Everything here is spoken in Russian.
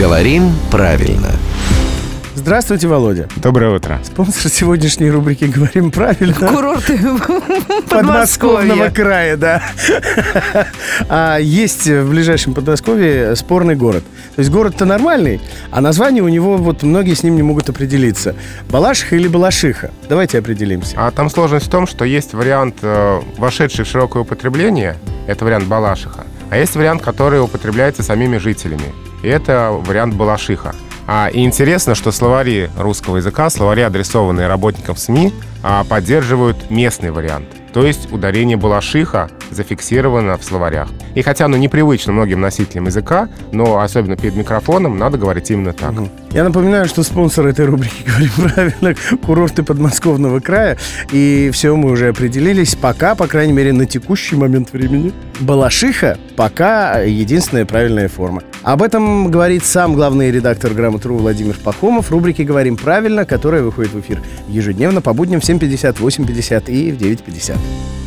Говорим правильно. Здравствуйте, Володя. Доброе утро. Спонсор сегодняшней рубрики «Говорим правильно». Курорты Подмосковного края, да. А есть в ближайшем Подмосковье спорный город. То есть город-то нормальный, а название у него вот многие с ним не могут определиться. Балашиха или Балашиха? Давайте определимся. А там сложность в том, что есть вариант, э, вошедший в широкое употребление, это вариант Балашиха, а есть вариант, который употребляется самими жителями, и это вариант Балашиха. А, и интересно, что словари русского языка, словари, адресованные работникам СМИ, а, поддерживают местный вариант. То есть ударение Балашиха зафиксировано в словарях. И хотя оно непривычно многим носителям языка, но особенно перед микрофоном надо говорить именно так. Я напоминаю, что спонсор этой рубрики «Говорим правильно» — курорты подмосковного края. И все, мы уже определились. Пока, по крайней мере, на текущий момент времени. Балашиха пока единственная правильная форма. Об этом говорит сам главный редактор «Грамотру» Владимир Пахомов в рубрике «Говорим правильно», которая выходит в эфир ежедневно по будням в 7.50, 8.50 и в 9.50.